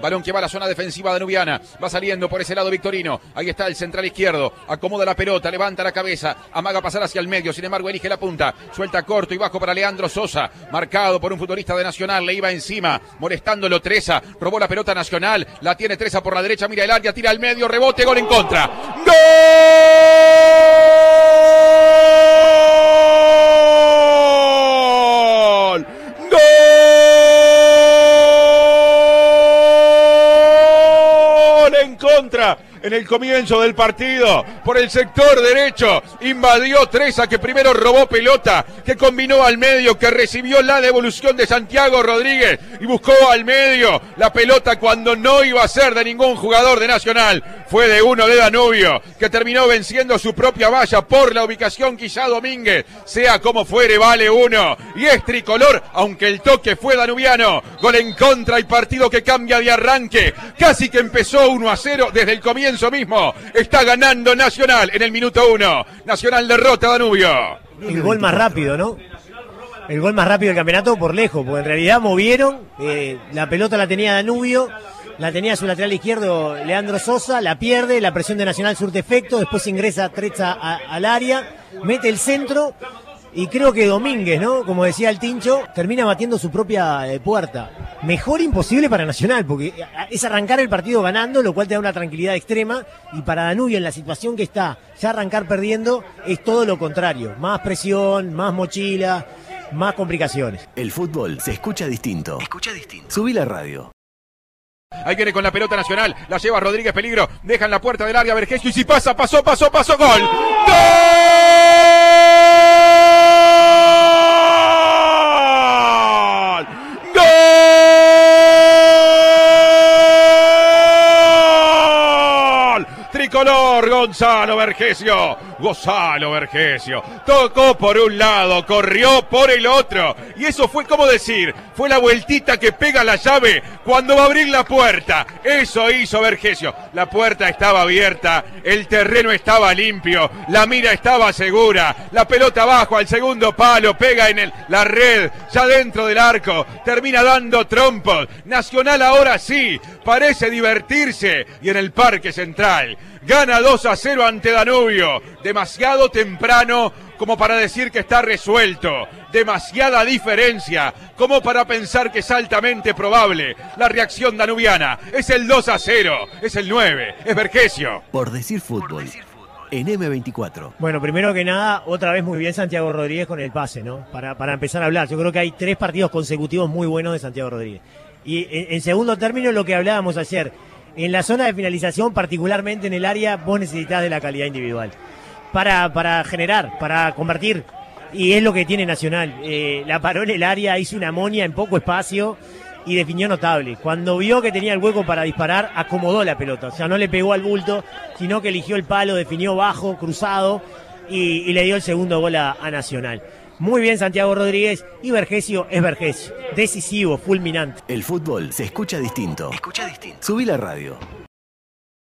Balón que va a la zona defensiva danubiana. Va saliendo por ese lado Victorino. Ahí está el central izquierdo. Acomoda la pelota, levanta la cabeza. Amaga pasar hacia el medio. Sin embargo, elige la punta. Suelta corto y bajo para Leandro Sosa. Marcado por un futbolista de Nacional. Le iba encima. Molestándolo Treza. Robó la pelota Nacional. La tiene Treza por la derecha. Mira el área. Tira al medio. Rebote. Gol en contra. ¡Gol! Contra en el comienzo del partido por el sector derecho. Invadió Treza que primero robó pelota, que combinó al medio, que recibió la devolución de Santiago Rodríguez y buscó al medio la pelota cuando no iba a ser de ningún jugador de Nacional. Fue de uno de Danubio, que terminó venciendo su propia valla por la ubicación quizá Domínguez. Sea como fuere, vale uno. Y es tricolor, aunque el toque fue danubiano. Gol en contra y partido que cambia de arranque. Casi que empezó 1 a 0 desde el comienzo mismo. Está ganando Nacional en el minuto uno. Nacional derrota Danubio. El gol más rápido, ¿no? El gol más rápido del campeonato por lejos, porque en realidad movieron, eh, la pelota la tenía Danubio, la tenía su lateral izquierdo Leandro Sosa, la pierde, la presión de Nacional surte efecto, después ingresa Trecha al área, mete el centro y creo que Domínguez, ¿no? Como decía el Tincho, termina batiendo su propia eh, puerta. Mejor imposible para Nacional, porque es arrancar el partido ganando, lo cual te da una tranquilidad extrema. Y para Danubio, en la situación que está, ya arrancar perdiendo, es todo lo contrario. Más presión, más mochila, más complicaciones. El fútbol se escucha distinto. Escucha distinto. Subí la radio. Ahí viene con la pelota nacional, la lleva Rodríguez Peligro, dejan la puerta del área Vergesio y si pasa, pasó, pasó, pasó, gol. ¡Gol! Color Gonzalo Vergesio. Gonzalo Vergesio. Tocó por un lado, corrió por el otro. Y eso fue como decir, fue la vueltita que pega la llave cuando va a abrir la puerta. Eso hizo Vergesio. La puerta estaba abierta, el terreno estaba limpio, la mira estaba segura. La pelota abajo al segundo palo, pega en el, la red, ya dentro del arco. Termina dando trompos. Nacional ahora sí, parece divertirse. Y en el Parque Central Gana 2 a 0 ante Danubio. Demasiado temprano como para decir que está resuelto. Demasiada diferencia como para pensar que es altamente probable. La reacción danubiana es el 2 a 0, es el 9, es Vergesio. Por decir fútbol. En M24. Bueno, primero que nada, otra vez muy bien Santiago Rodríguez con el pase, ¿no? Para, para empezar a hablar. Yo creo que hay tres partidos consecutivos muy buenos de Santiago Rodríguez. Y en segundo término, lo que hablábamos ayer en la zona de finalización, particularmente en el área, vos necesitas de la calidad individual. Para, para generar, para convertir. Y es lo que tiene Nacional. Eh, la paró en el área, hizo una moña en poco espacio y definió notable. Cuando vio que tenía el hueco para disparar, acomodó la pelota. O sea, no le pegó al bulto, sino que eligió el palo, definió bajo, cruzado y, le dio el segundo gol a Nacional. Muy bien Santiago Rodríguez y Vergesio es Vergesio. Decisivo, fulminante. El fútbol se escucha distinto. Escucha distinto. Subí la radio.